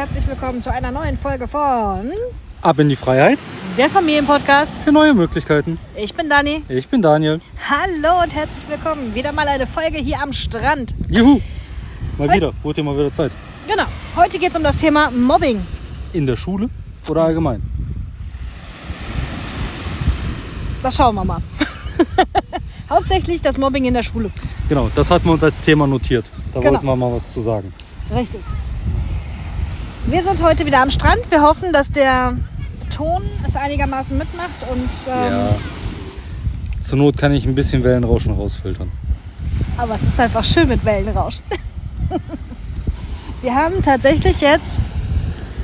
herzlich willkommen zu einer neuen Folge von Ab in die Freiheit der Familienpodcast. für neue Möglichkeiten. Ich bin Dani. Ich bin Daniel. Hallo und herzlich willkommen. Wieder mal eine Folge hier am Strand. Juhu! Mal Hi. wieder, wurde mal wieder Zeit. Genau. Heute geht es um das Thema Mobbing. In der Schule oder allgemein? Das schauen wir mal. Hauptsächlich das Mobbing in der Schule. Genau, das hatten wir uns als Thema notiert. Da Genau. wollten wir mal was zu sagen. Richtig. Wir sind heute wieder am Strand. Wir hoffen, dass der Ton es einigermaßen mitmacht und ähm, Ja. Zur Not kann ich ein bisschen Wellenrauschen rausfiltern. Aber es ist einfach schön mit Wellenrauschen. Wir haben tatsächlich jetzt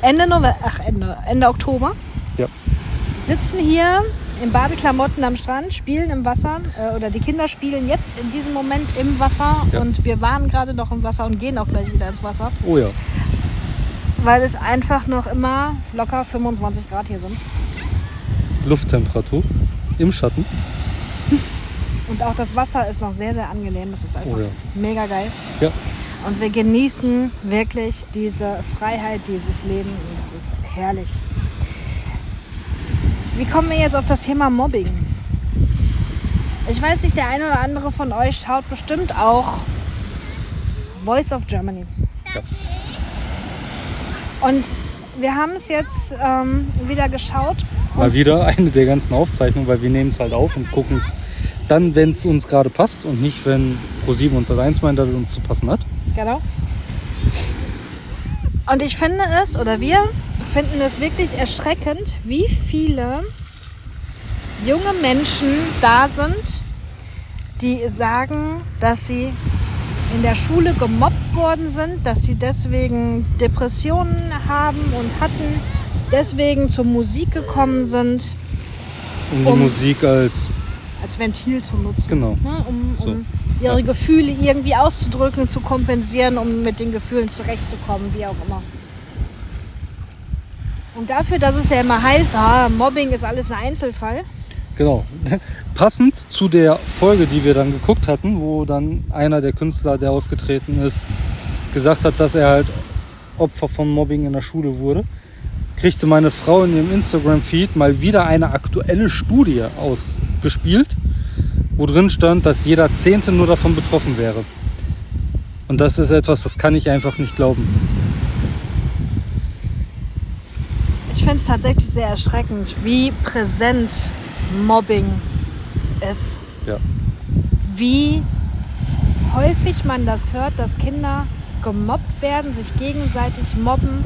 Ende, November, ach Ende, Ende Oktober, Ja. sitzen hier in Badeklamotten am Strand, spielen im Wasser äh, oder die Kinder spielen jetzt in diesem Moment im Wasser Ja. und wir waren gerade noch im Wasser und gehen auch gleich wieder ins Wasser, Oh ja. Weil es einfach noch immer locker 25 Grad hier sind. Lufttemperatur im Schatten. Und auch das Wasser ist noch sehr, sehr angenehm. Das ist einfach Oh ja. mega geil. Ja. Und wir genießen wirklich diese Freiheit, dieses Leben. Und es ist herrlich. Wie kommen wir jetzt auf das Thema Mobbing? Ich weiß nicht, der eine oder andere von euch schaut bestimmt auch Voice of Germany. Ja. Und wir haben es jetzt ähm, wieder geschaut. Mal wieder eine der ganzen Aufzeichnungen, weil wir nehmen es halt auf und gucken es dann, wenn es uns gerade passt und nicht, wenn Pro7 uns das eins meint, dass es uns zu passen hat. Genau. Und ich finde es, oder wir finden es wirklich erschreckend, wie viele junge Menschen da sind, die sagen, dass sie in der Schule gemobbt worden sind, dass sie deswegen Depressionen haben und hatten, deswegen zur Musik gekommen sind, Um die Um- Musik als, als Ventil zu nutzen. genau. ne, um, So. um ihre Gefühle irgendwie auszudrücken, zu kompensieren, um mit den Gefühlen zurechtzukommen, wie auch immer. Und dafür, dass es ja immer heißt, ah, Mobbing ist alles ein Einzelfall, Genau. Passend zu der Folge, die wir dann geguckt hatten, wo dann einer der Künstler, der aufgetreten ist, gesagt hat, dass er halt Opfer von Mobbing in der Schule wurde, kriegte meine Frau in ihrem Instagram-Feed mal wieder eine aktuelle Studie ausgespielt, wo drin stand, dass jeder Zehnte nur davon betroffen wäre. Und das ist etwas, das kann ich einfach nicht glauben. ich finde es tatsächlich sehr erschreckend, wie präsent Mobbing ist. Ja. Wie häufig man das hört, dass Kinder gemobbt werden, sich gegenseitig mobben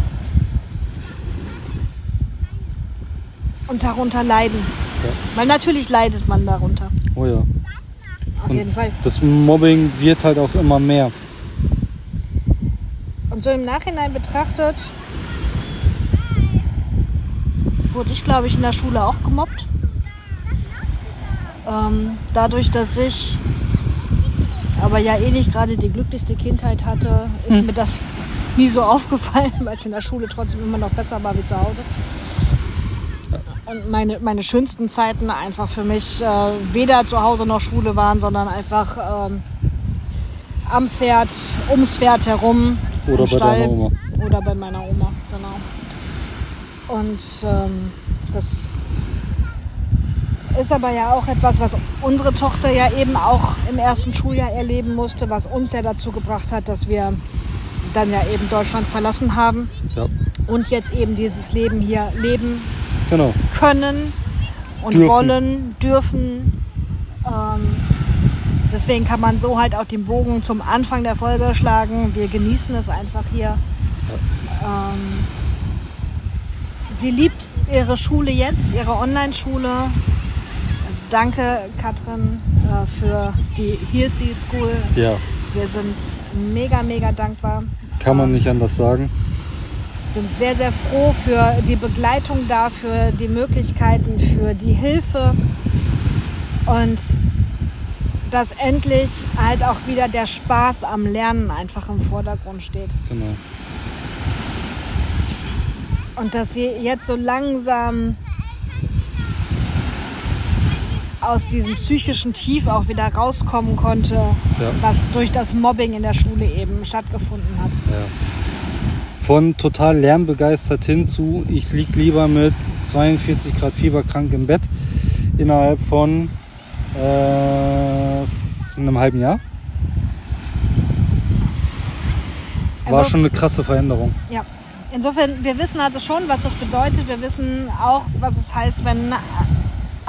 und darunter leiden. Ja. Weil natürlich leidet man darunter. Oh ja. Auf Und- jeden Fall. Das Mobbing wird halt auch immer mehr. Und so im Nachhinein betrachtet, wurde ich, glaube ich, in der Schule auch gemobbt. Ähm, dadurch, dass ich aber ja eh nicht gerade die glücklichste Kindheit hatte, ist Hm. mir das nie so aufgefallen, weil es in der Schule trotzdem immer noch besser war wie zu Hause. Und meine, meine schönsten Zeiten einfach für mich äh, weder zu Hause noch Schule waren, sondern einfach ähm, am Pferd, ums Pferd herum. Oder bei Stall deiner Oma. Oder bei meiner Oma, genau. Und ähm, das ist aber ja auch etwas, was unsere Tochter ja eben auch im ersten Schuljahr erleben musste, was uns ja dazu gebracht hat, dass wir dann ja eben Deutschland verlassen haben Ja. und jetzt eben dieses Leben hier leben Genau. können und Dürfen. wollen, dürfen. Ähm, deswegen kann man so halt auch den Bogen zum Anfang der Folge schlagen. Wir genießen es einfach hier. Ähm, sie liebt ihre Schule jetzt, ihre Online-Schule. Danke, Katrin, äh, für die Healsey School. Ja. Wir sind mega, mega dankbar. Kann man nicht anders sagen. sind sehr, sehr froh für die Begleitung da, für die Möglichkeiten, für die Hilfe und dass endlich halt auch wieder der Spaß am Lernen einfach im Vordergrund steht. Genau. Und dass sie jetzt so langsam aus diesem psychischen Tief auch wieder rauskommen konnte, Ja. was durch das Mobbing in der Schule eben stattgefunden hat. Ja. Von total lärmbegeistert hin zu, ich lieg lieber mit 42 Grad Fieber krank im Bett innerhalb von äh, einem halben Jahr. War Also- schon eine krasse Veränderung. Ja. Insofern, wir wissen also schon, was das bedeutet. Wir wissen auch, was es heißt, wenn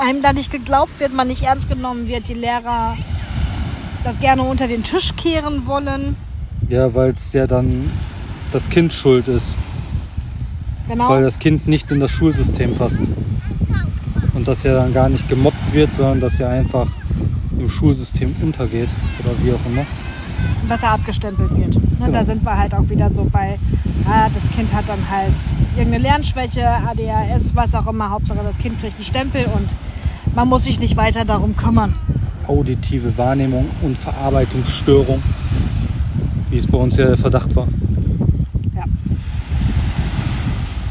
einem da nicht geglaubt wird, man nicht ernst genommen wird, die Lehrer das gerne unter den Tisch kehren wollen. Ja, weil es ja dann das Kind schuld ist, Genau. weil das Kind nicht in das Schulsystem passt. Und dass ja dann gar nicht gemobbt wird, sondern dass er einfach im Schulsystem untergeht oder wie auch immer. was er abgestempelt wird. Ne, Genau. Da sind wir halt auch wieder so bei, ah, das Kind hat dann halt irgendeine Lernschwäche, ADHS, was auch immer. Hauptsache das Kind kriegt einen Stempel und man muss sich nicht weiter darum kümmern. Auditive Wahrnehmung und Verarbeitungsstörung, wie es bei uns ja der Verdacht war. Ja.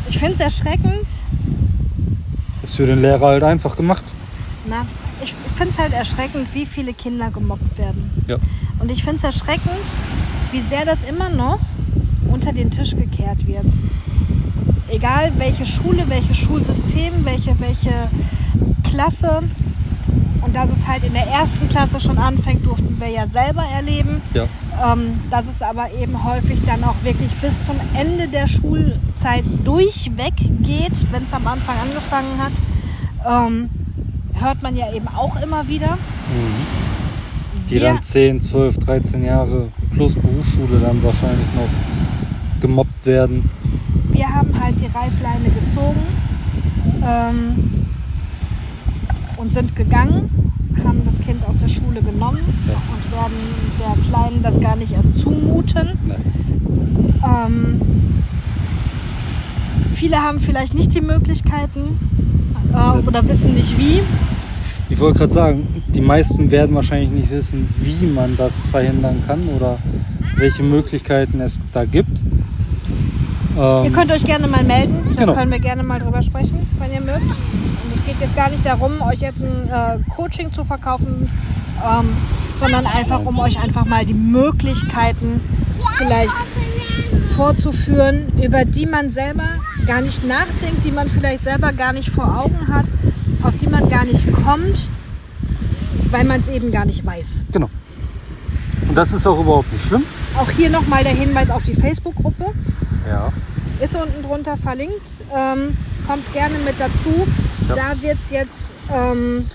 Ich finde es erschreckend. Ist für den Lehrer halt einfach gemacht. Na, ich finde es halt erschreckend, wie viele Kinder gemobbt werden. Ja. Und ich finde es erschreckend, wie sehr das immer noch unter den Tisch gekehrt wird. Egal welche Schule, welches Schulsystem, welche, welche Klasse. Und dass es halt in der ersten Klasse schon anfängt, durften wir ja selber erleben. Ja. Ähm, dass es aber eben häufig dann auch wirklich bis zum Ende der Schulzeit durchweg geht, wenn es am Anfang angefangen hat. Ähm, hört man ja eben auch immer wieder. Die Wir- dann 10, 12, 13 Jahre plus Berufsschule dann wahrscheinlich noch gemobbt werden. wir haben halt die Reißleine gezogen ähm, und sind gegangen, haben das Kind aus der Schule genommen Ja. und werden der Kleinen das gar nicht erst zumuten. Ähm, viele haben vielleicht nicht die Möglichkeiten äh, oder wissen nicht wie. Ich wollte gerade sagen, die meisten werden wahrscheinlich nicht wissen, wie man das verhindern kann oder welche Möglichkeiten es da gibt. Ähm, Ihr könnt euch gerne mal melden, dann Genau. können wir gerne mal drüber sprechen, wenn ihr mögt. Geht jetzt gar nicht darum, euch jetzt ein äh, Coaching zu verkaufen, ähm, sondern einfach, um euch einfach mal die Möglichkeiten vielleicht vorzuführen, über die man selber gar nicht nachdenkt, die man vielleicht selber gar nicht vor Augen hat, auf die man gar nicht kommt, weil man es eben gar nicht weiß. genau. Und das ist auch überhaupt nicht schlimm. Auch hier nochmal der Hinweis auf die Facebook-Gruppe. Ja. Ist unten drunter verlinkt. Ähm, kommt gerne mit dazu. Ja. Da wird es jetzt ähm,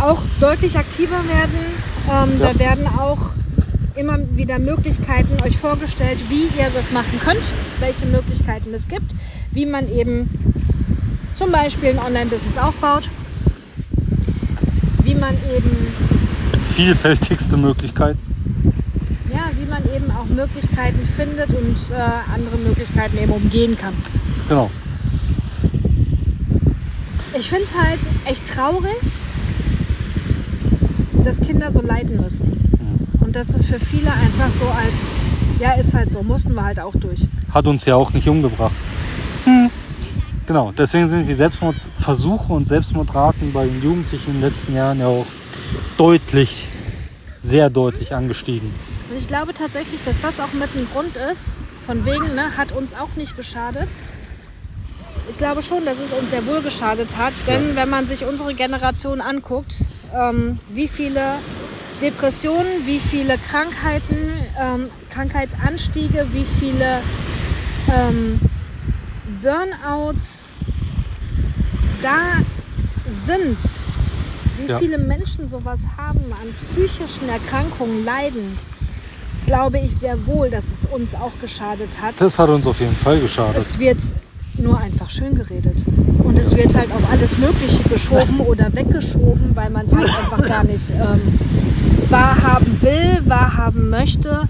auch deutlich aktiver werden. Ähm, Ja. Da werden auch immer wieder Möglichkeiten euch vorgestellt, wie ihr das machen könnt, welche Möglichkeiten es gibt, wie man eben zum Beispiel ein Online-Business aufbaut, wie man eben Vielfältigste Möglichkeit. ja, wie man eben auch Möglichkeiten findet und äh, andere Möglichkeiten eben umgehen kann. Genau. Ich finde es halt echt traurig, dass Kinder so leiden müssen. Und dass das für viele einfach so als, ja, ist halt so, mussten wir halt auch durch. Hat uns ja auch nicht umgebracht. Genau, deswegen sind die Selbstmordversuche und Selbstmordraten bei den Jugendlichen in den letzten Jahren ja auch deutlich, sehr deutlich angestiegen. Und ich glaube tatsächlich, dass das auch mit ein Grund ist, von wegen, ne, hat uns auch nicht geschadet. Ich glaube schon, dass es uns sehr wohl geschadet hat, denn wenn man sich unsere Generation anguckt, ähm, wie viele Depressionen, wie viele Krankheiten, ähm, Krankheitsanstiege, wie viele ähm, Burnouts da sind, wie Ja. viele Menschen sowas haben, an psychischen Erkrankungen leiden, glaube ich sehr wohl, dass es uns auch geschadet hat. Das hat uns auf jeden Fall geschadet. Es wird nur einfach schön geredet. Und es wird halt auf alles Mögliche geschoben oder weggeschoben, weil man es halt einfach gar nicht ähm, wahrhaben will, wahrhaben möchte.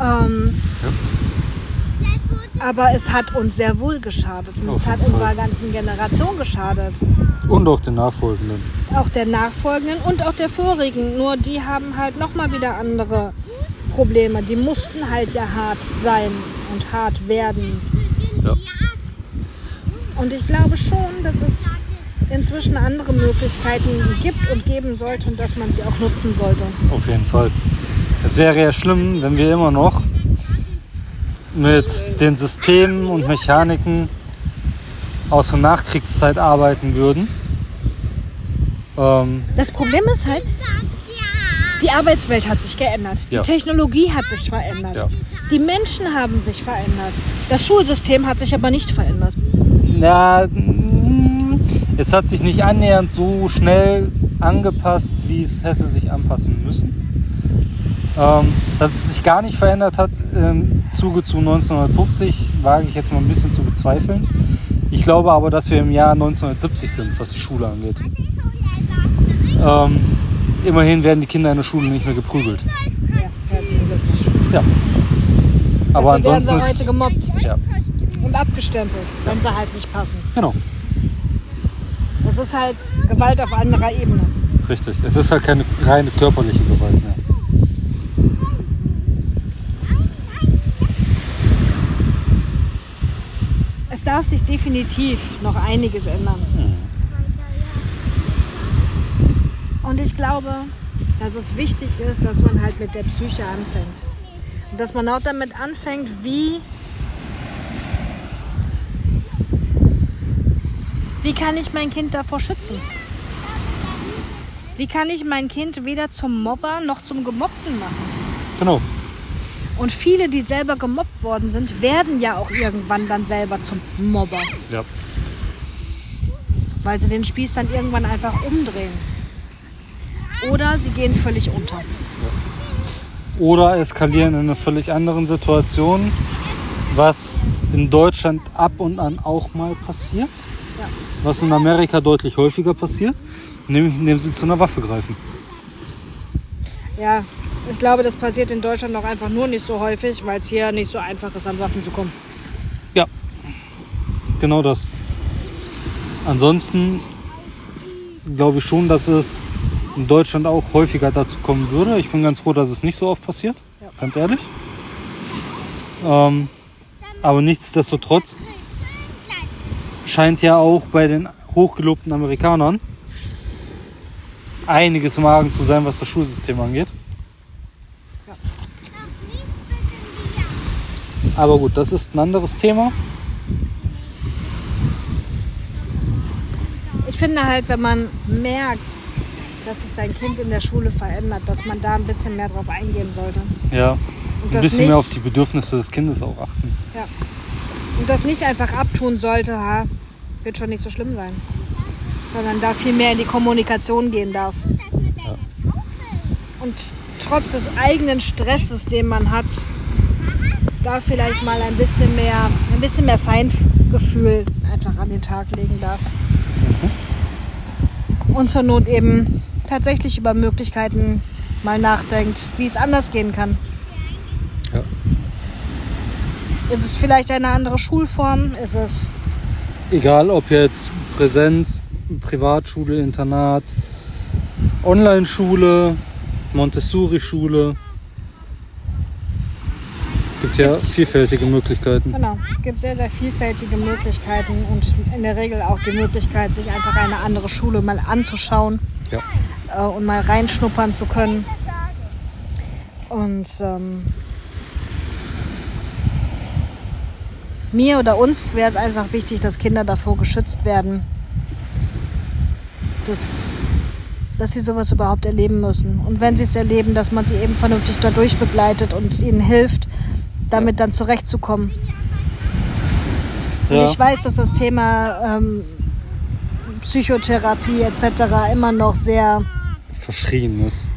Ähm, Aber es hat uns sehr wohl geschadet. Und Auf es hat jeden unserer Fall. ganzen Generation geschadet. Und auch den Nachfolgenden. Auch der nachfolgenden und auch der vorigen. Nur die haben halt nochmal wieder andere Probleme. Die mussten halt ja hart sein und hart werden. Ja. Und ich glaube schon, dass es inzwischen andere Möglichkeiten gibt und geben sollte und dass man sie auch nutzen sollte. Auf jeden Fall. Es wäre ja schlimm, wenn wir immer noch mit den Systemen und Mechaniken aus der Nachkriegszeit arbeiten würden. Ähm, Das Problem ist halt, die Arbeitswelt hat sich geändert. Die Ja. Technologie hat sich verändert. Ja. Die Menschen haben sich verändert. Das Schulsystem hat sich aber nicht verändert. Ja, mm, es hat sich nicht annähernd so schnell angepasst, wie es hätte sich anpassen müssen. Ähm, dass es sich gar nicht verändert hat im Zuge zu 1950, wage ich jetzt mal ein bisschen zu bezweifeln. Ich glaube aber, dass wir im Jahr 1970 sind, was die Schule angeht. Ähm, immerhin werden die Kinder in der Schule nicht mehr geprügelt. Ja, herzlichen Glückwunsch. Ja. Aber Dafür werden ansonsten sie heute ist, gemobbt ja, und abgestempelt, wenn sie halt nicht passen. genau, Das ist halt Gewalt auf anderer Ebene. richtig. Es ist halt keine reine körperliche Gewalt mehr. Es darf sich definitiv noch einiges ändern. Und ich glaube, dass es wichtig ist, dass man halt mit der Psyche anfängt. Und dass man auch damit anfängt, wie, wie kann ich mein Kind davor schützen? Wie kann ich mein Kind weder zum Mobber noch zum Gemobbten machen? Genau. Und viele, die selber gemobbt worden sind, werden ja auch irgendwann dann selber zum Mobber, Ja. weil sie den Spieß dann irgendwann einfach umdrehen. Oder sie gehen völlig unter. oder eskalieren in einer völlig anderen Situation, was in Deutschland ab und an auch mal passiert, Ja. Was in Amerika deutlich häufiger passiert, nämlich indem sie zu einer Waffe greifen. Ja, ich glaube, das passiert in Deutschland auch einfach nur nicht so häufig, weil es hier nicht so einfach ist, an Waffen zu kommen. Ja, genau das. Ansonsten glaube ich schon, dass es in Deutschland auch häufiger dazu kommen würde. Ich bin ganz froh, dass es nicht so oft passiert, Ja. ganz ehrlich. Ähm, aber nichtsdestotrotz scheint ja auch bei den hochgelobten Amerikanern einiges im Argen zu sein, was das Schulsystem angeht. Ja. Aber gut, das ist ein anderes Thema. Ich finde halt, wenn man merkt, dass sich sein Kind in der Schule verändert, dass man da ein bisschen mehr drauf eingehen sollte. Ja, Und ein bisschen nicht, mehr auf die Bedürfnisse des Kindes auch achten. ja. Und das nicht einfach abtun sollte, ha, wird schon nicht so schlimm sein. Sondern da viel mehr in die Kommunikation gehen darf. Ja. Und trotz des eigenen Stresses, den man hat, da vielleicht mal ein bisschen mehr, ein bisschen mehr Feingefühl einfach an den Tag legen darf. Und zur Not eben tatsächlich über Möglichkeiten mal nachdenkt, wie es anders gehen kann. Ja. Ist es vielleicht eine andere Schulform? Ist es Egal ob jetzt Präsenz, Privatschule, Internat, Online-Schule, Montessori-Schule. Gibt ja vielfältige Möglichkeiten. Genau, es gibt sehr, sehr vielfältige Möglichkeiten und in der Regel auch die Möglichkeit, sich einfach eine andere Schule mal anzuschauen Ja. äh, und mal reinschnuppern zu können. Und ähm, mir oder uns wäre es einfach wichtig, dass Kinder davor geschützt werden, dass, dass sie sowas überhaupt erleben müssen. Und wenn sie es erleben, dass man sie eben vernünftig dadurch begleitet und ihnen hilft, damit dann zurechtzukommen. Und Ja. ich weiß, dass das Thema ähm, Psychotherapie etc. immer noch sehr Verschrien ist.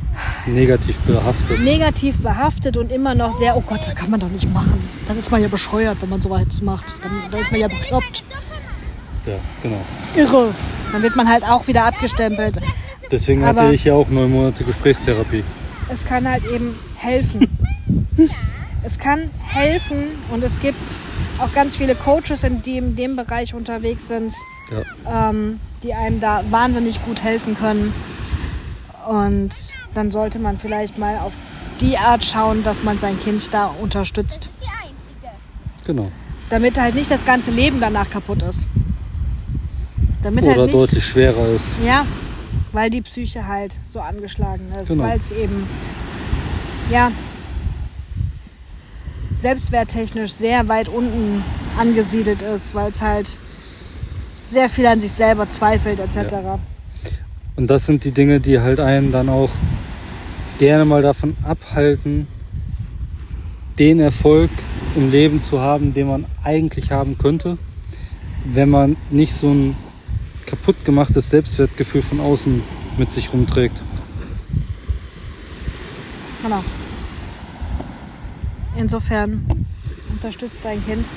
Negativ behaftet. negativ behaftet und immer noch sehr, oh Gott, das kann man doch nicht machen. Dann ist man ja bescheuert, wenn man sowas macht. Dann, dann ist man ja bekloppt. Ja, genau. Irre. Dann wird man halt auch wieder abgestempelt. Deswegen Aber- hatte ich ja auch neun Monate Gesprächstherapie. Es kann halt eben helfen. es kann helfen und es gibt auch ganz viele Coaches, in die in dem Bereich unterwegs sind, Ja. ähm, die einem da wahnsinnig gut helfen können. Und dann sollte man vielleicht mal auf die Art schauen, dass man sein Kind da unterstützt. Genau. Damit halt nicht das ganze Leben danach kaputt ist. Damit Oder halt nicht, deutlich schwerer ist. Ja, weil die Psyche halt so angeschlagen ist. Genau. Weil es eben, ja, selbstwerttechnisch sehr weit unten angesiedelt ist, weil es halt sehr viel an sich selber zweifelt etc. Und das sind die Dinge, die halt einen dann auch gerne mal davon abhalten, den Erfolg im Leben zu haben, den man eigentlich haben könnte, wenn man nicht so ein kaputt gemachtes Selbstwertgefühl von außen mit sich rumträgt. Genau. Insofern unterstützt dein Kind.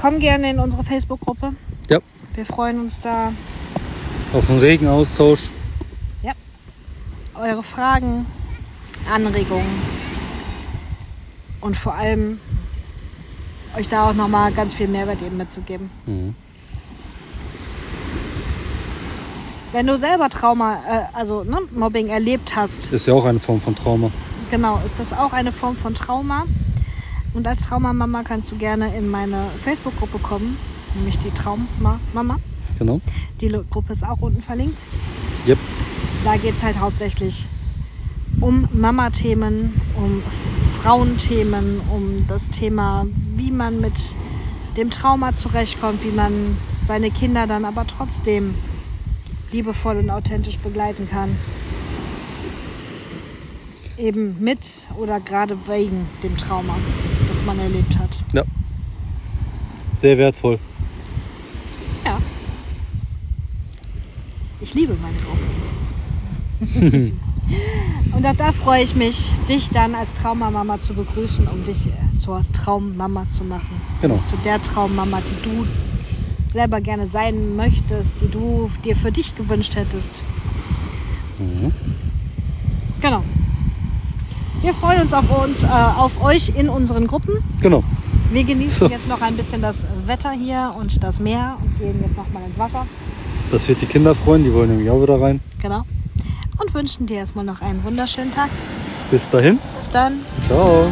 Komm gerne in unsere Facebook-Gruppe. Ja. Wir freuen uns da. Auf einen regen Austausch. Eure Fragen, Anregungen und vor allem euch da auch nochmal ganz viel Mehrwert eben mitzugeben. Mhm. Wenn du selber Trauma, äh, also ne, Mobbing erlebt hast, Ist ja auch eine Form von Trauma. genau, ist das auch eine Form von Trauma. Und als Traumamama kannst du gerne in meine Facebook-Gruppe kommen, nämlich die Traummama. Genau. Die Gruppe ist auch unten verlinkt. Yep. Da geht es halt hauptsächlich um Mama-Themen, um Frauenthemen, um das Thema, wie man mit dem Trauma zurechtkommt, wie man seine Kinder dann aber trotzdem liebevoll und authentisch begleiten kann. Eben mit oder gerade wegen dem Trauma, das man erlebt hat. Sehr wertvoll. Ich liebe meinen Traum. Und auch da freue ich mich, dich dann als Traummama zu begrüßen, um dich äh, zur Traummama zu machen. Genau. Zu der Traummama, die du selber gerne sein möchtest, die du dir für dich gewünscht hättest. Mhm. Genau. Wir freuen uns auf, uns, äh, auf euch in unseren Gruppen. Genau. Wir genießen So. jetzt noch ein bisschen das Wetter hier und das Meer und gehen jetzt noch mal ins Wasser. Das wird die Kinder freuen, die wollen nämlich auch wieder rein. Genau. Und wünschen dir erstmal noch einen wunderschönen Tag. Bis dahin. Bis dann. Ciao.